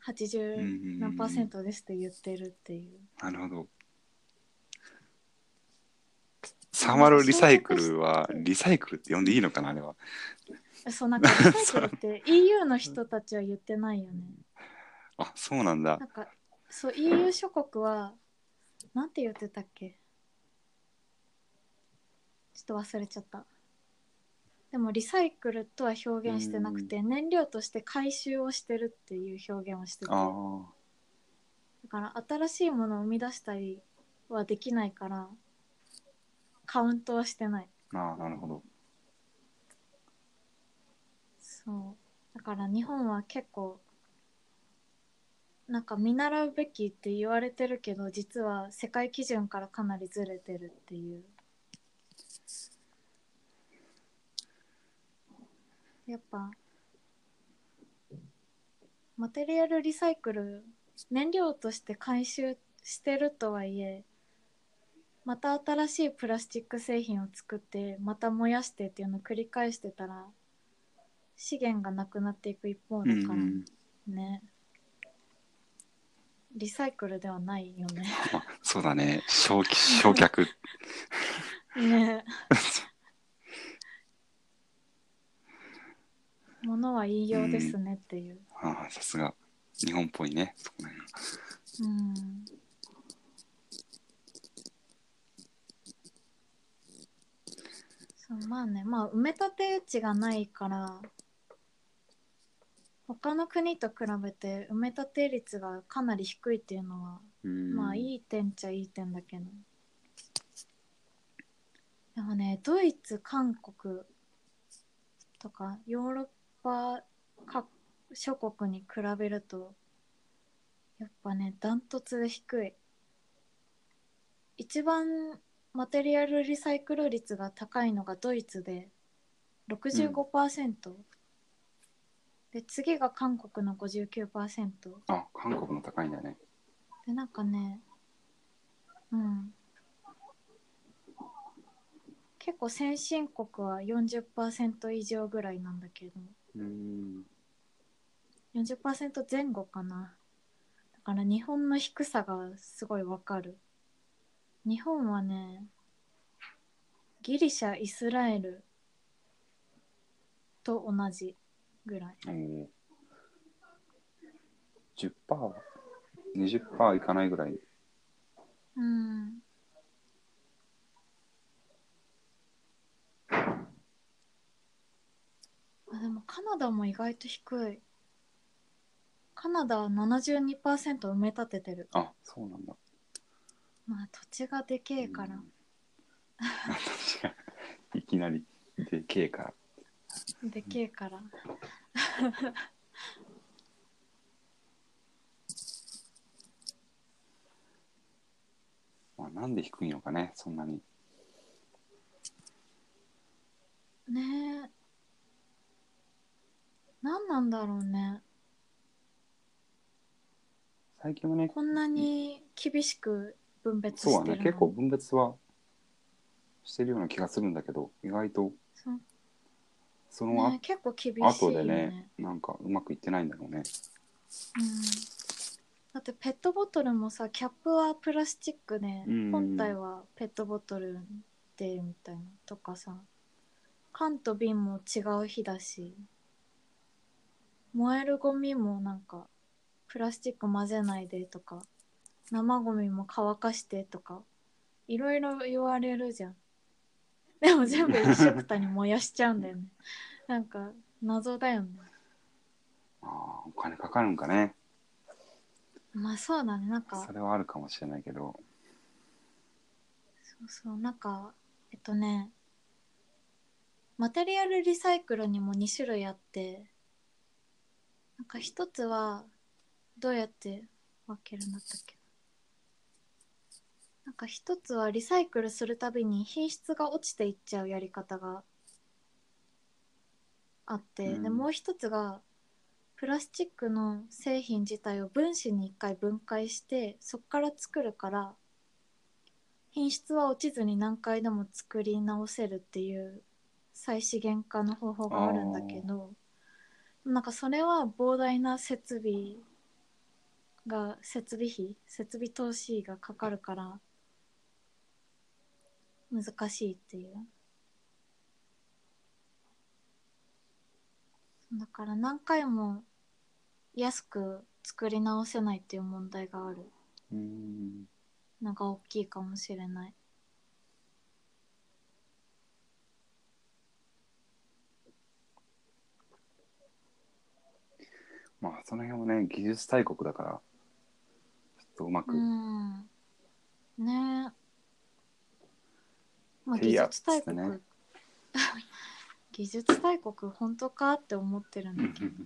80何パーセントですって言ってるっていうなるほど。サーマルリサイクルは、リサイクルって呼んでいいのかな、あれは。そうなんかリサイクルって [LAUGHS] EU の人たちは言ってないよねあ、そうなんだな。んかそう EU 諸国はなんて言ってたっけ？ちょっと忘れちゃったでもリサイクルとは表現してなくて燃料として回収をしてるっていう表現をしててあだあ。から新しいものを生み出したりはできないからカウントはしてないああ、なるほど。そうだから日本は結構なんか見習うべきって言われてるけど実は世界基準からかなりずれてるっていうやっぱマテリアルリサイクル燃料として回収してるとはいえまた新しいプラスチック製品を作ってまた燃やしてっていうのを繰り返してたら資源がなくなっていく一方だからうんね、リサイクルではないよね。あ [LAUGHS] そうだね。焼き焼却。[LAUGHS] ね [LAUGHS] のは言いようですねっていう、ああさすが日本っぽいね。そこら辺うん、そうまあねまあ埋め立て地がないから他の国と比べて埋め立て率がかなり低いっていうのはうん。まあいい点っちゃいい点だけど。でもねドイツ韓国とかヨーロッパ各諸国に比べるとやっぱねダントツで低い。一番マテリアルリサイクル率が高いのがドイツで65%、で次が韓国の59%あ韓国も高いんだよね。でなんかねうん。結構先進国は40%以上ぐらいなんだけどうん。40%前後かな。だから日本の低さがすごいわかる。日本はねギリシャイスラエルと同じぐらい。おお 10%20% いかないぐらい。うんあでもカナダも意外と低い。カナダは72%埋め立ててる。あそうなんだ。まあ土地がでけえから、うん。私 [LAUGHS] がいきなりでけえから。でけえから。まあ、なんで低いのかねそんなに。ねえ何なんだろうね。最近はねこんなに厳しく分別そうはしてるの。ね。結構分別はしてるような気がするんだけど意外と。そう。そのあ、ね、結構厳しいね。でねなんかうまくいってないんだろうね。うん、だってペットボトルもさキャップはプラスチックで、うん。本体はペットボトルでみたいな。とかさ缶と瓶も違う日だし燃えるゴミもなんかプラスチック混ぜないでとか生ゴミも乾かしてとかいろいろ言われるじゃん。でも全部一緒くたに燃やしちゃうんだよね。なんか謎だよね。ああお金かかるんかね。まあそうだねなんか。それはあるかもしれないけど。そうそうなんかえっとねマテリアルリサイクルにも2種類あってなんか一つはどうやって分けるんだったっけ？なんか一つはリサイクルするたびに品質が落ちていっちゃうやり方があって、うん。でもう一つがプラスチックの製品自体を分子に一回分解してそこから作るから品質は落ちずに何回でも作り直せるっていう再資源化の方法があるんだけどなんかそれは膨大な設備が設備費設備投資がかかるから難しいっていう。だから何回も安く作り直せないっていう問題がある。うーんのが大きいかもしれないまあその辺もね技術大国だからちょっとうまく、うん。ね。まあ、技術大国、ね、[LAUGHS] 技術大国本当かって思ってるんだけど。[LAUGHS]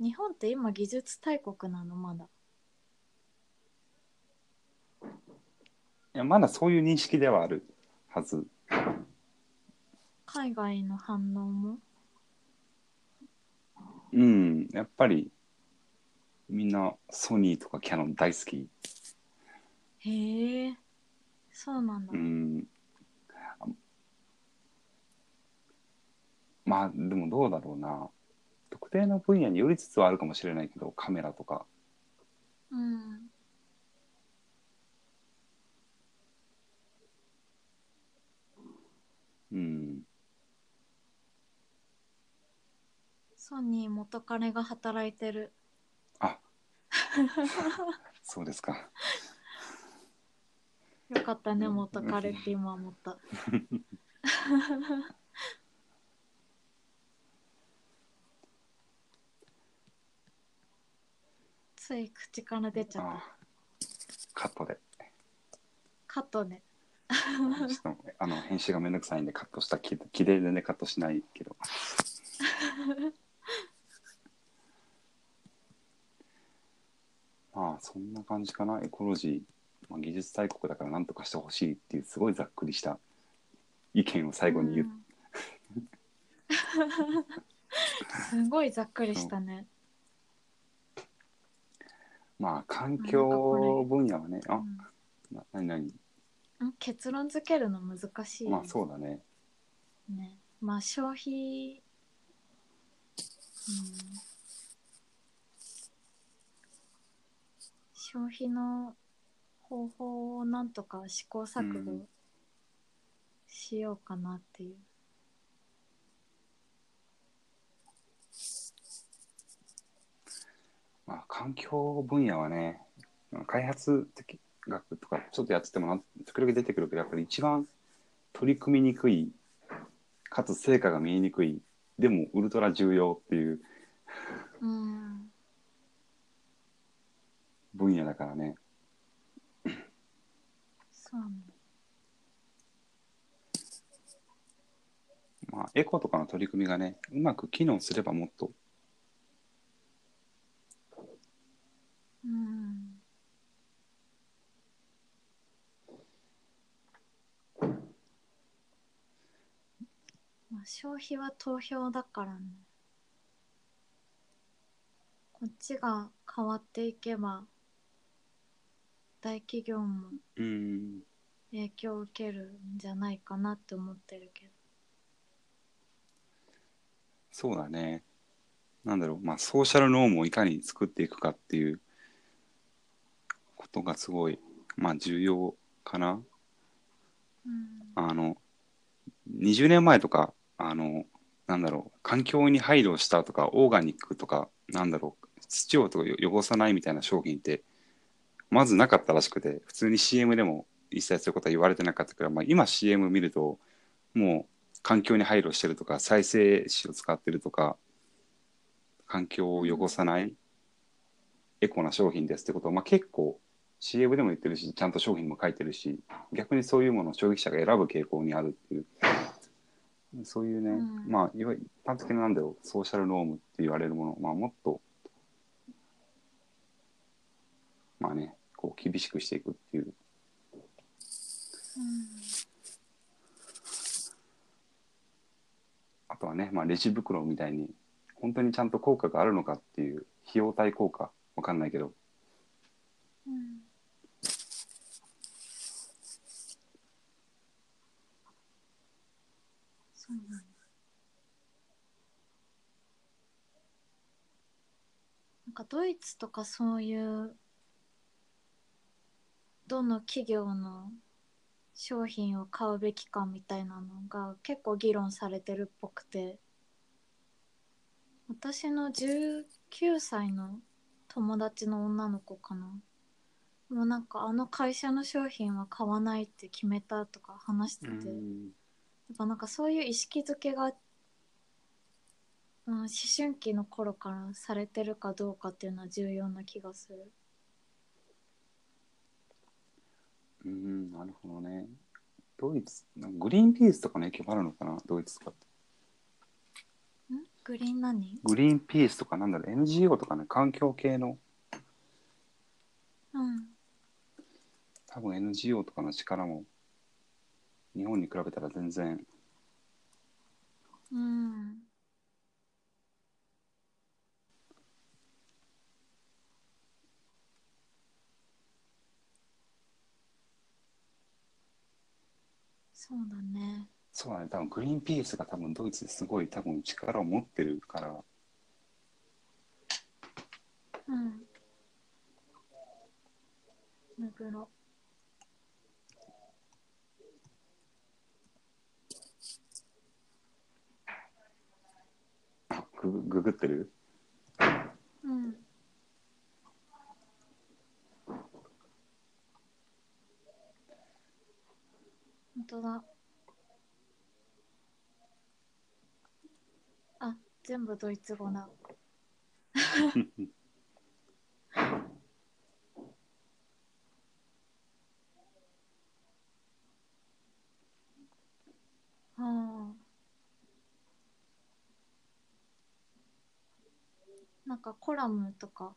日本って今技術大国なの？まだ。いやまだそういう認識ではある。はず。海外の反応も？うん、やっぱりみんなソニーとかキャノン大好き。へえそうなんだ、うん。あまあでもどうだろうな。特定の分野によりつつはあるかもしれないけど、カメラとか。うんうん。ソニー元彼が働いてる。あ。そうですか。よかったね元彼って今思った。[LAUGHS] つい口から出ちゃった。あ。カットで。カットでちょっとあの編集がめんどくさいんでカットしたききれいでねカットしないけど。[LAUGHS] まあそんな感じかな。エコロジー、まあ、技術大国だから何とかしてほしいっていうすごいざっくりした意見を最後に言う、うん。すごいざっくりしたね、まあ環境分野はねあうん。な何何？ん結論付けるの難しい。まあそうだね。ね。まあ消費、うん、消費の方法をなんとか試行錯う誤しようかなっていう、まあ環境分野はね開発的学とかちょっとやってても時々出てくるけどやっぱり一番取り組みにくいかつ成果が見えにくいでもウルトラ重要っていううん、分野だからねそうね。まあエコとかの取り組みがねうまく機能すればもっとうん消費は投票だからね。こっちが変わっていけば大企業もうん影響を受けるんじゃないかなって思ってるけど。そうだね。なんだろう。まあソーシャルノームをいかに作っていくかっていうことがすごいまあ重要かな。うん。あの20年前とかあのなんだろう環境に配慮したとかオーガニックとかなんだろう土をと汚さないみたいな商品ってまずなかったらしくて普通に CM でも一切そういうことは言われてなかったから、まあ、今 CM 見るともう環境に配慮してるとか再生紙を使ってるとか環境を汚さないエコな商品ですってことを、まあ、結構 CM でも言ってるしちゃんと商品も書いてるし逆にそういうものを消費者が選ぶ傾向にあるっていう。そういうね、うん。まあいわゆる一般的ななんだろうソーシャルノームって言われるもの、まあ、もっとまあねこう厳しくしていくっていう。あとはね、まあ、レジ袋みたいに本当にちゃんと効果があるのかっていう費用対効果。わかんないけど。うんそうなんだなんかドイツとかそういうどの企業の商品を買うべきかみたいなのが結構議論されてるっぽくて。私の19歳の友達の女の子かな。もうなんかあの会社の商品は買わないって決めたとか話してて、っぱなんかそういう意識づけが、うん、思春期の頃からされてるかどうかっていうのは重要な気がする。うんなるほどね。ドイツグリーンピースとかの影響もあるのかな？ドイツとかって。グリーン何？グリーンピースとかなんだろう？NGO とかね？環境系の。うん。多分 NGO とかの力も日本に比べたら全然。うん。そうだね。そうだね。多分グリーンピースが多分ドイツですごい多分力を持ってるから。うん。ムグロあググググってる？うん。本当だ。あ全部ドイツ語だはあなんかコラムとか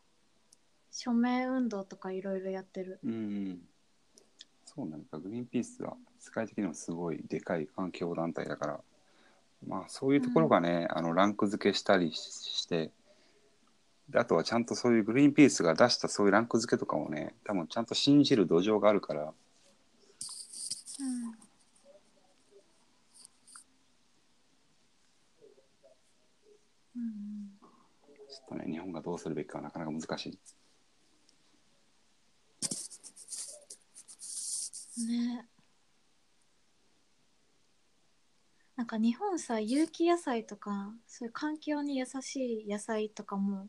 署名運動とかいろいろやってる。うんそうなんかグリーンピースは世界的にもすごいでかい環境団体だからまあそういうところがね、あのランク付けしたりししてであとはちゃんとそういうグリーンピースが出したそういうランク付けとかもね多分ちゃんと信じる土壌があるからうん。うんとね。日本がどうするべきかはなかなか難しい。ね。なんか日本さ有機野菜とかそういう環境に優しい野菜とかも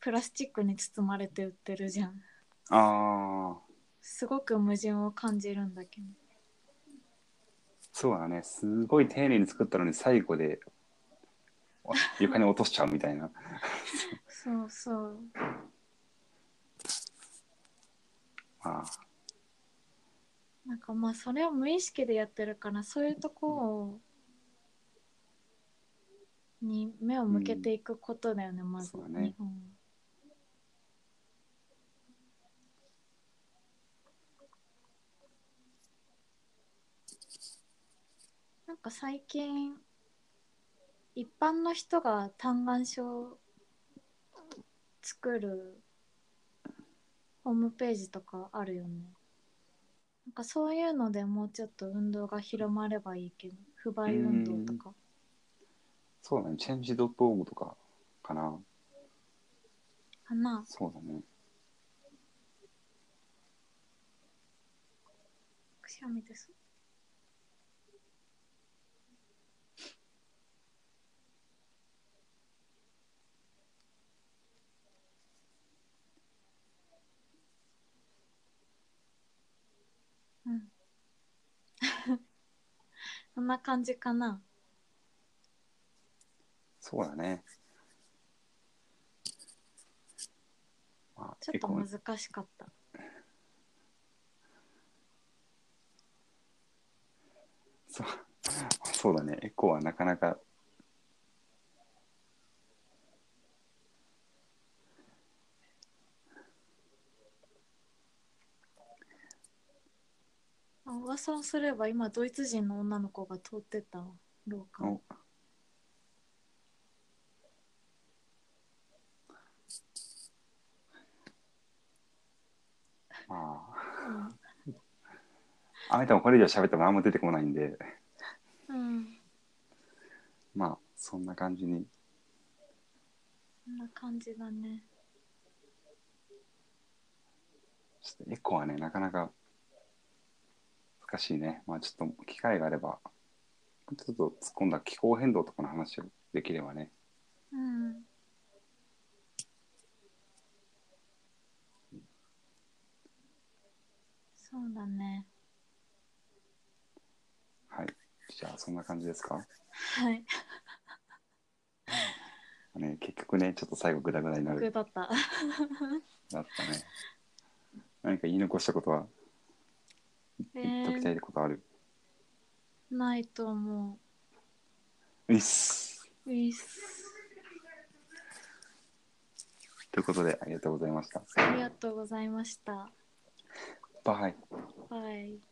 プラスチックに包まれて売ってるじゃん。ああすごく矛盾を感じるんだけど。そうだね。すごい丁寧に作ったのに最後でお床に落としちゃうみたいな。そうそう。まあ。なんかまあそれを無意識でやってるからそういうとこをに目を向けていくことだよね、まず。そね。日本。はなんか最近一般の人が嘆願書作るホームページとかあるよね。なんかそういうのでもうちょっと運動が広まればいいけど不買運動とか。そうだね。チェンジ .org とかかな。かな。そうだね。くしゃみですうんそんな感じかな。そうだね。まあちょっと難しかった。そうそうだね。エコはなかなかあ噂をすれば今ドイツ人の女の子が通ってたわ廊下をおまああなたもこれ以上喋ってもあんま出てこないんで。うん、うん、まあそんな感じに。こんな感じだね。ちょっとエコはねなかなか難しいね。まあちょっと機会があればちょっと突っ込んだ気候変動とかの話をできればね。うん。そうだね。はい。じゃあそんな感じですか？はい。ね結局ねちょっと最後グダグダになる。僕だった。だったね。何か言い残したことは？行っときたいことある、えー、ないと思う。うっす。うっす。ということで、ありがとうございました。ありがとうございました。バイ。バイ。